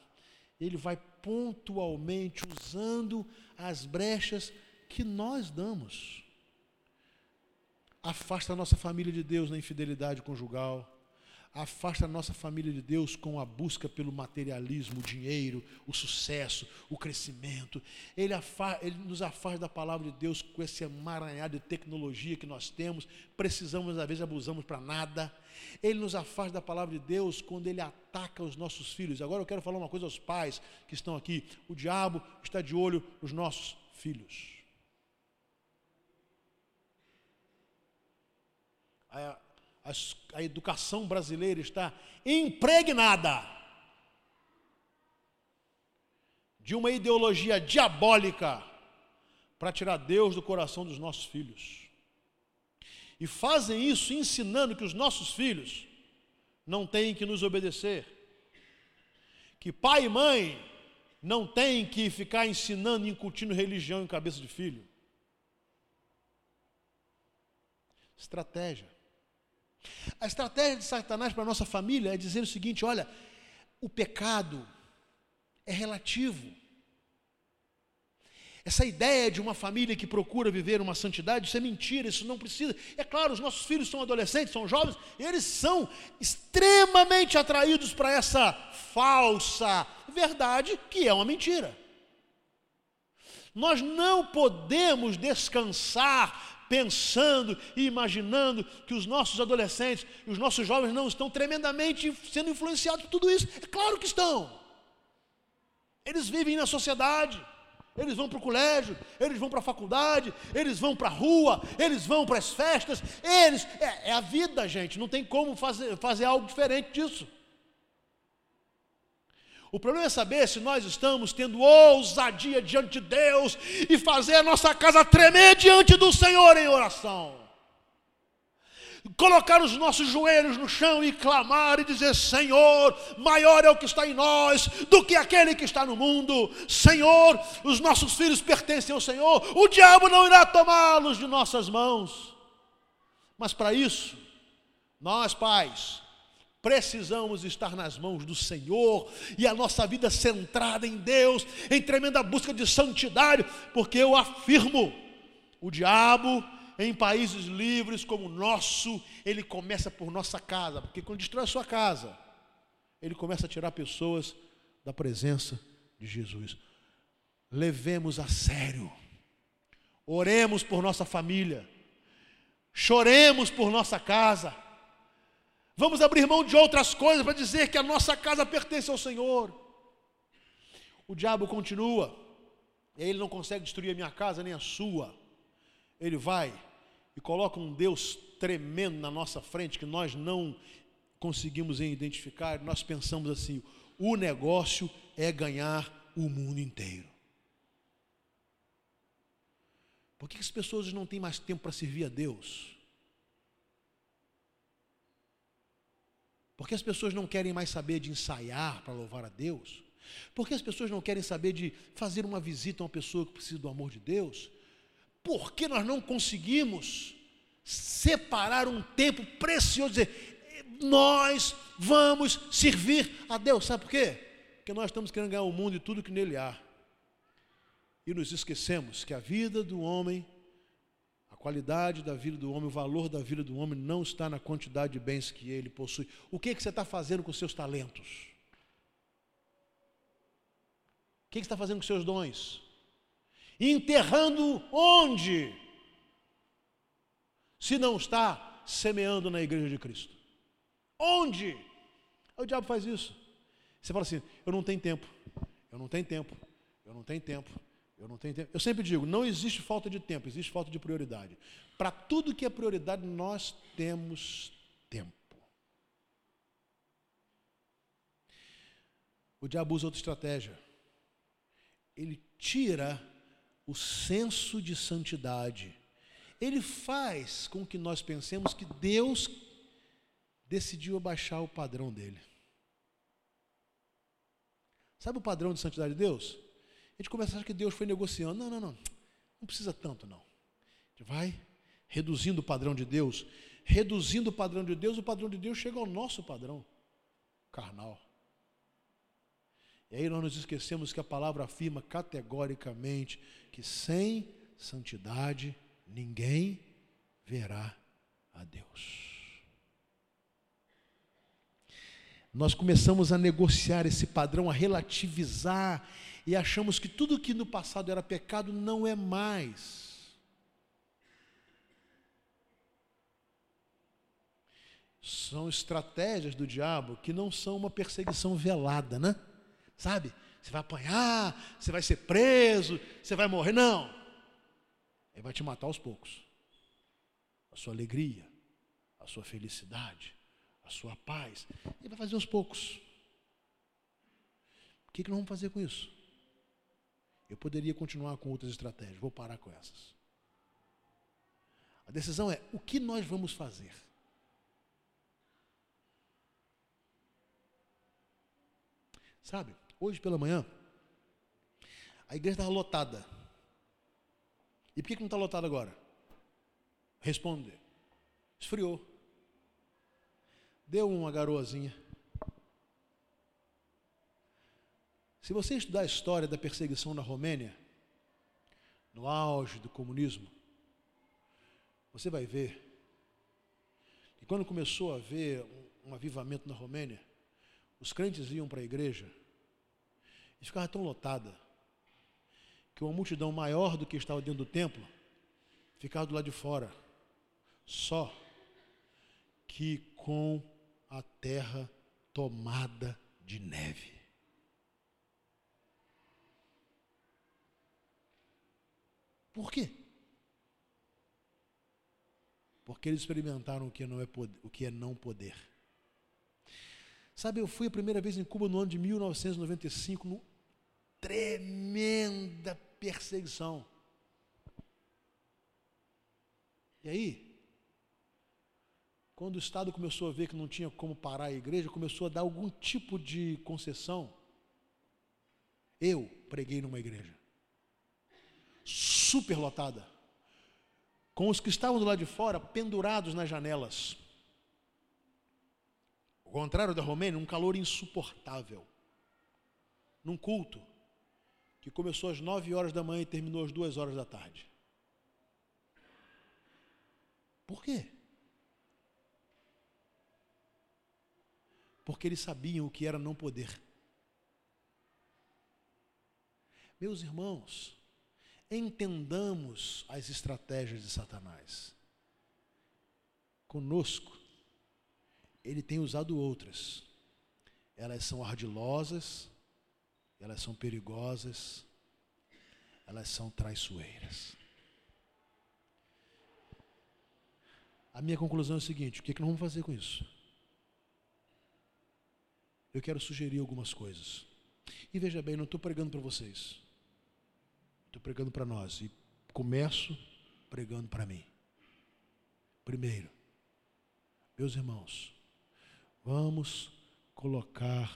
Ele vai pontualmente usando as brechas que nós damos. Afasta a nossa família de Deus na infidelidade conjugal afasta a nossa família de Deus com a busca pelo materialismo, o dinheiro, o sucesso, o crescimento. Ele, ele, nos afasta da palavra de Deus com esse emaranhado de tecnologia que nós temos, precisamos, às vezes, abusamos para nada. Ele nos afasta da palavra de Deus quando ele ataca os nossos filhos. Agora eu quero falar uma coisa aos pais que estão aqui: o diabo está de olho nos nossos filhos. a educação brasileira está impregnada de uma ideologia diabólica para tirar Deus do coração dos nossos filhos. E fazem isso ensinando que os nossos filhos não têm que nos obedecer, que pai e mãe não têm que ficar ensinando e incutindo religião em cabeça de filho. Estratégia. A estratégia de Satanás para a nossa família é dizer o seguinte: olha, o pecado é relativo. Essa ideia de uma família que procura viver uma santidade, isso é mentira, isso não precisa. É claro, os nossos filhos são adolescentes, são jovens, eles são extremamente atraídos para essa falsa verdade que é uma mentira. Nós não podemos descansar pensando e imaginando que os nossos adolescentes e os nossos jovens não estão tremendamente sendo influenciados por tudo isso. É claro que estão. Eles vivem na sociedade, eles vão para o colégio, eles vão para a faculdade, eles vão para a rua, eles vão para as festas, eles. É, é, a vida, gente, não tem como fazer, fazer algo diferente disso. O problema é saber se nós estamos tendo ousadia diante de Deus e fazer a nossa casa tremer diante do Senhor em oração. Colocar os nossos joelhos no chão e clamar e dizer: Senhor, maior é o que está em nós do que aquele que está no mundo. Senhor, os nossos filhos pertencem ao Senhor, o diabo não irá tomá-los de nossas mãos. Mas para isso, nós, pais, Precisamos estar nas mãos do Senhor e a nossa vida centrada em Deus, em tremenda busca de santidade, porque eu afirmo: o diabo, em países livres como o nosso, ele começa por nossa casa, porque quando destrói a sua casa, ele começa a tirar pessoas da presença de Jesus. Levemos a sério, oremos por nossa família, choremos por nossa casa Vamos abrir mão de outras coisas para dizer que a nossa casa pertence ao Senhor. O diabo continua, ele não consegue destruir a minha casa nem a sua. Ele vai e coloca um Deus tremendo na nossa frente que nós não conseguimos identificar. Nós pensamos assim: o negócio é ganhar o mundo inteiro. Por que as pessoas não têm mais tempo para servir a Deus? Porque as pessoas não querem mais saber de ensaiar para louvar a Deus? Porque as pessoas não querem saber de fazer uma visita a uma pessoa que precisa do amor de Deus? Porque nós não conseguimos separar um tempo precioso, dizer, nós vamos servir a Deus. Sabe por quê? Porque nós estamos querendo ganhar o mundo e tudo que nele há. E nos esquecemos que a vida do homem qualidade da vida do homem, o valor da vida do homem não está na quantidade de bens que ele possui. O que, é que você está fazendo com seus talentos? O que, é que você está fazendo com seus dons? Enterrando onde? Se não está semeando na igreja de Cristo? Onde? O diabo faz isso. Você fala assim: eu não tenho tempo, eu não tenho tempo, eu não tenho tempo, eu não tenho tempo. Eu sempre digo: não existe falta de tempo, existe falta de prioridade. Para tudo que é prioridade, nós temos tempo. O diabo usa outra estratégia. Ele tira o senso de santidade. Ele faz com que nós pensemos que Deus decidiu abaixar o padrão dele. Sabe o padrão de santidade de Deus? Gente começa a achar que Deus foi negociando. Não, não, não. Não precisa tanto, não. A gente vai reduzindo o padrão de Deus. Reduzindo o padrão de Deus, o padrão de Deus chega ao nosso padrão carnal. E aí nós nos esquecemos que a palavra afirma categoricamente que sem santidade ninguém verá a Deus. Nós começamos a negociar esse padrão, a relativizar e achamos que tudo que no passado era pecado não é mais. São estratégias do diabo que não são uma perseguição velada, né? Sabe? Você vai apanhar, você vai ser preso, você vai morrer. Não. Ele vai te matar aos poucos. A sua alegria, a sua felicidade, a sua paz. Ele vai fazer aos poucos. O que, que nós vamos fazer com isso? Eu poderia continuar com outras estratégias, vou parar com essas. A decisão é o que nós vamos fazer. Sabe, hoje pela manhã, a igreja estava lotada. E por que, não está lotada agora? Responde. Esfriou. Deu uma garoazinha. Se você estudar a história da perseguição na Romênia, no auge do comunismo, você vai ver que quando começou a haver um, avivamento na Romênia, os crentes iam para a igreja e ficava tão lotada que uma multidão maior do que estava dentro do templo ficava do lado de fora, só que com a terra tomada de neve. Por quê? Porque eles experimentaram o que, não é poder, o que é não poder. Sabe, eu fui a primeira vez em Cuba no ano de 1995, no tremenda perseguição. E aí, quando o Estado começou a ver que não tinha como parar a igreja, começou a dar algum tipo de concessão. Eu preguei numa igreja super lotada, com os que estavam do lado de fora pendurados nas janelas. O contrário da Romênia, um calor insuportável. Num culto que começou às nove horas da manhã e terminou às duas horas da tarde. Por quê? Porque eles sabiam o que era não poder. Meus irmãos, entendamos as estratégias de Satanás. Conosco, ele tem usado outras. Elas são ardilosas, elas são perigosas, elas são traiçoeiras. A minha conclusão é o seguinte: o que, é que nós vamos fazer com isso? Eu quero sugerir algumas coisas. E veja bem, não estou pregando para vocês. Estou pregando para nós e começo pregando para mim. Primeiro, meus irmãos, vamos colocar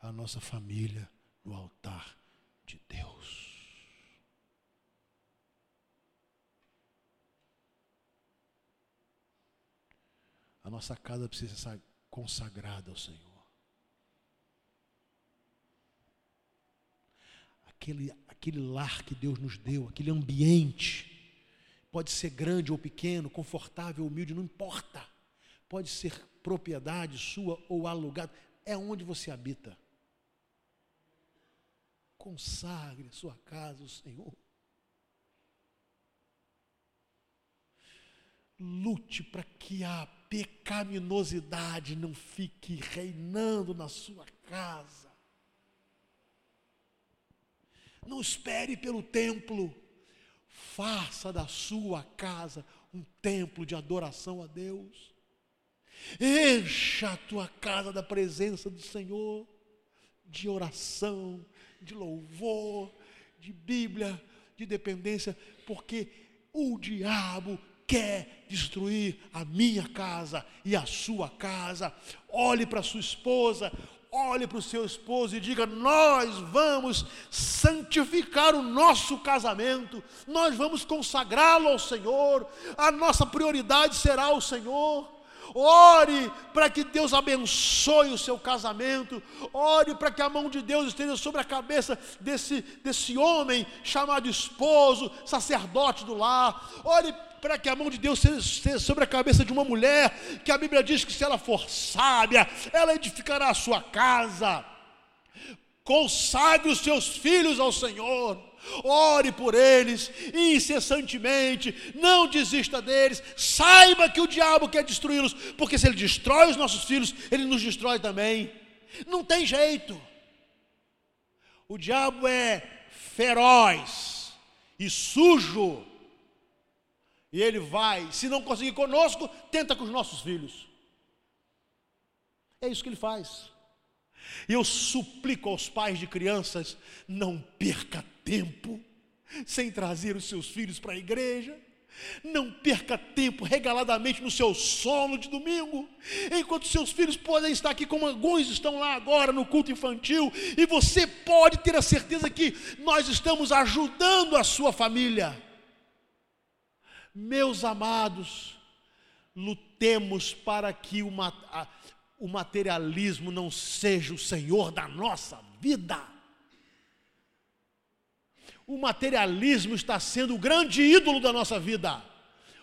a nossa família no altar de Deus. A nossa casa precisa ser consagrada ao Senhor. Aquele, aquele lar que Deus nos deu, aquele ambiente. Pode ser grande ou pequeno, confortável ou humilde, não importa. Pode ser propriedade sua ou alugado, é onde você habita. Consagre sua casa ao Senhor. lute para que a pecaminosidade não fique reinando na sua casa. Não espere pelo templo, faça da sua casa um templo de adoração a Deus. Encha a tua casa da presença do Senhor, de oração, de louvor, de Bíblia, de dependência, porque o diabo quer destruir a minha casa e a sua casa. Olhe para sua esposa, olhe para o seu esposo e diga: Nós vamos santificar o nosso casamento, nós vamos consagrá-lo ao Senhor, a nossa prioridade será o Senhor. Ore para que Deus abençoe o seu casamento. Ore para que a mão de Deus esteja sobre a cabeça desse, desse homem chamado esposo, sacerdote do lar. Ore para que a mão de Deus seja sobre a cabeça de uma mulher, que a Bíblia diz que se ela for sábia, ela edificará a sua casa. Consagre os seus filhos ao Senhor ore por eles incessantemente, não desista deles, saiba que o diabo quer destruí-los, porque se ele destrói os nossos filhos, ele nos destrói também. Não tem jeito. O diabo é feroz e sujo, e ele vai, se não conseguir conosco, tenta com os nossos filhos. É isso que ele faz. E eu suplico aos pais de crianças: não perca tempo sem trazer os seus filhos para a igreja. Não perca tempo regaladamente no seu sono de domingo, enquanto seus filhos podem estar aqui, como alguns estão lá agora no culto infantil, e você pode ter a certeza que nós estamos ajudando a sua família. Meus amados, lutemos para que o, o materialismo não seja o senhor da nossa vida o materialismo está sendo o grande ídolo da nossa vida.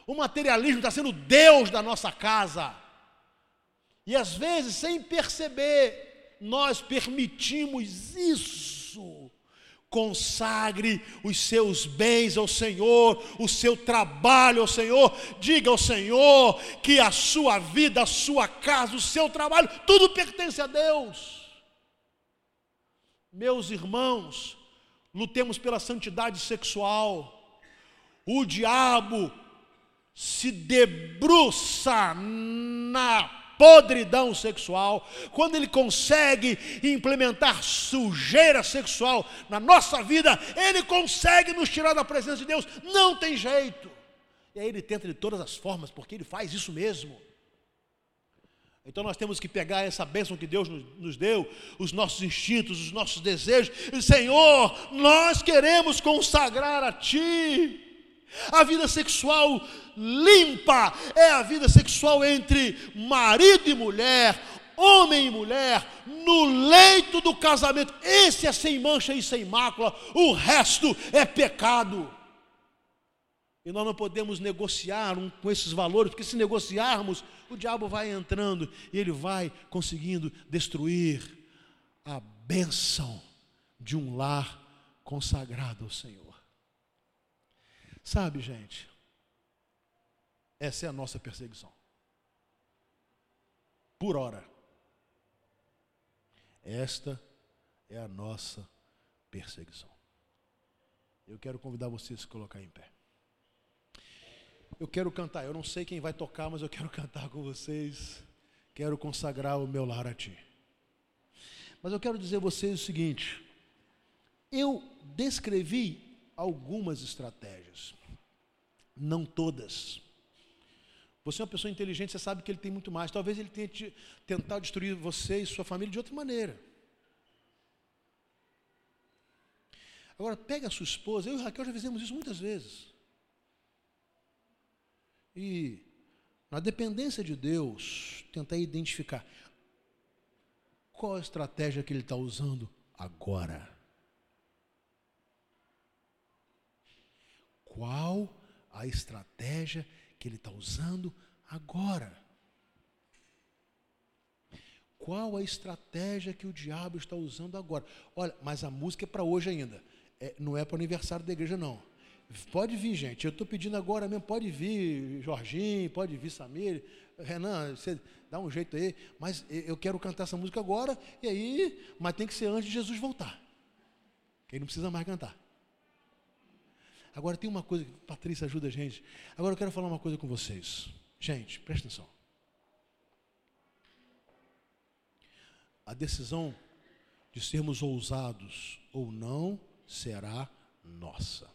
O materialismo está sendo Deus da nossa casa. E às vezes, sem perceber, nós permitimos isso. Consagre os seus bens ao Senhor, o seu trabalho ao Senhor. Diga ao Senhor que a sua vida, a sua casa, o seu trabalho, tudo pertence a Deus. Meus irmãos, lutemos pela santidade sexual. O diabo se debruça na podridão sexual, quando ele consegue implementar sujeira sexual na nossa vida, ele consegue nos tirar da presença de Deus, não tem jeito. E aí ele tenta de todas as formas, porque ele faz isso mesmo. Então nós temos que pegar essa bênção que Deus nos deu, os nossos instintos, os nossos desejos, e Senhor, nós queremos consagrar a Ti. A vida sexual limpa é a vida sexual entre marido e mulher, homem e mulher, no leito do casamento. Esse é sem mancha e sem mácula, o resto é pecado. E nós não podemos negociar um, com esses valores, porque se negociarmos, o diabo vai entrando e ele vai conseguindo destruir a bênção de um lar consagrado ao Senhor. Sabe, gente, essa é a nossa perseguição. Por hora. Esta é a nossa perseguição. Eu quero convidar você a se colocar em pé. Eu quero cantar, eu não sei quem vai tocar, mas eu quero cantar com vocês. Quero consagrar o meu lar a ti. Mas eu quero dizer a vocês o seguinte: eu descrevi algumas estratégias, não todas. Você é uma pessoa inteligente, você sabe que ele tem muito mais. Talvez ele tenha tentado destruir você e sua família de outra maneira. Agora, pega a sua esposa, eu e Raquel já fizemos isso muitas vezes. E, na dependência de Deus, tentar identificar qual a estratégia que ele está usando agora. Qual a estratégia que ele está usando agora? Qual a estratégia que o diabo está usando agora? Olha, mas a música é para hoje ainda. É, não é para o aniversário da igreja, não. Pode vir, gente. Eu estou pedindo agora mesmo. Pode vir, Jorginho, pode vir, Samir. Renan, você dá um jeito aí. Mas eu quero cantar essa música agora. E aí, mas tem que ser antes de Jesus voltar. Ele não precisa mais cantar. Agora tem uma coisa, Patrícia ajuda a gente. Agora eu quero falar uma coisa com vocês. Gente, presta atenção. A decisão de sermos ousados ou não será nossa.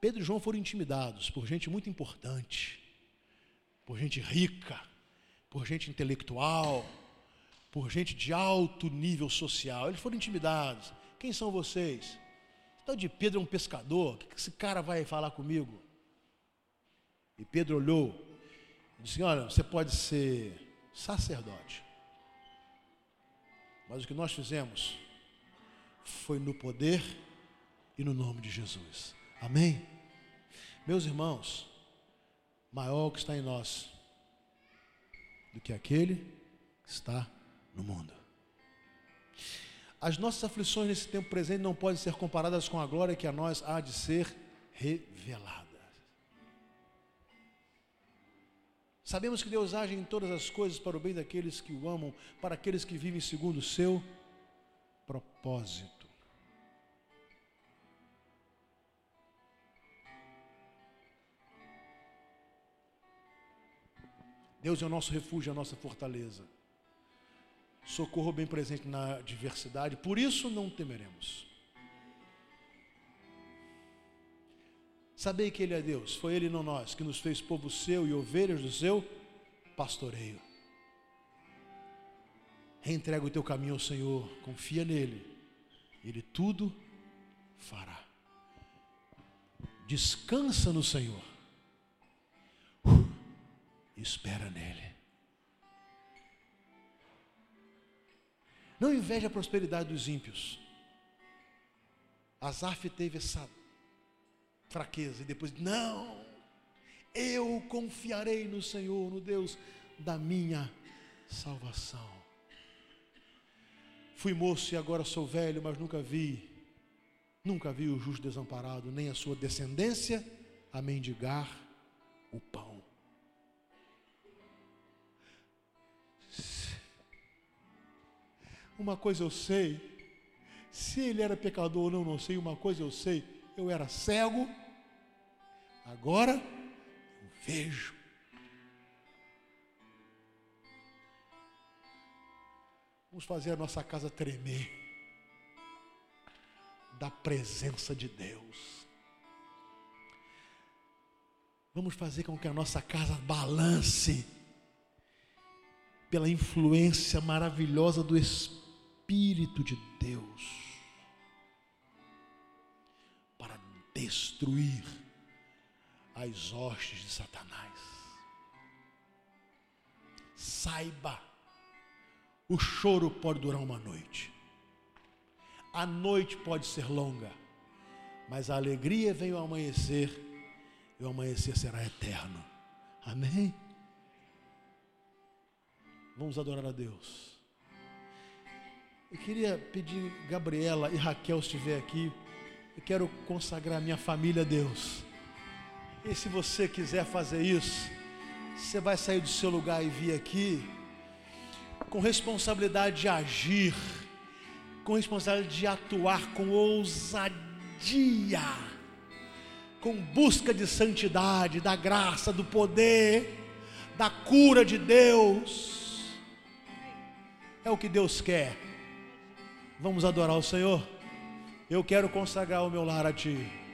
Pedro e João foram intimidados por gente muito importante, por gente rica, por gente intelectual, por gente de alto nível social. Eles foram intimidados. Quem são vocês? Tal de Pedro é um pescador, o que esse cara vai falar comigo? E Pedro olhou e disse: Olha, você pode ser sacerdote, mas o que nós fizemos foi no poder e no nome de Jesus. Amém? Meus irmãos, maior que está em nós do que aquele que está no mundo. As nossas aflições nesse tempo presente não podem ser comparadas com a glória que a nós há de ser revelada. Sabemos que Deus age em todas as coisas para o bem daqueles que o amam, para aqueles que vivem segundo o seu propósito. Deus é o nosso refúgio, a nossa fortaleza. Socorro bem presente na diversidade, por isso não temeremos. Sabei que Ele é Deus, foi Ele não nós, que nos fez povo seu e ovelhas do seu pastoreio. Reentrega o teu caminho ao Senhor, confia nele, Ele tudo fará. Descansa no Senhor espera nele. Não inveja a prosperidade dos ímpios. Asaf teve essa fraqueza e depois, não, eu confiarei no Senhor, no Deus da minha salvação. Fui moço e agora sou velho, mas nunca vi, nunca vi o justo desamparado, nem a sua descendência a mendigar o pão. Uma coisa eu sei, se ele era pecador ou não, não sei. Uma coisa eu sei, eu era cego, agora eu vejo. Vamos fazer a nossa casa tremer da presença de Deus. Vamos fazer com que a nossa casa balance pela influência maravilhosa do Espírito Espírito de Deus para destruir as hostes de Satanás. Saiba, o choro pode durar uma noite, a noite pode ser longa, mas a alegria vem ao amanhecer, e o amanhecer será eterno. Amém? Vamos adorar a Deus. Eu queria pedir, Gabriela e Raquel, se estiver aqui, eu quero consagrar minha família a Deus. E se você quiser fazer isso, você vai sair do seu lugar e vir aqui com responsabilidade de agir, com responsabilidade de atuar com ousadia, com busca de santidade, da graça, do poder, da cura de Deus. É o que Deus quer. Vamos adorar o Senhor? Eu quero consagrar o meu lar a Ti.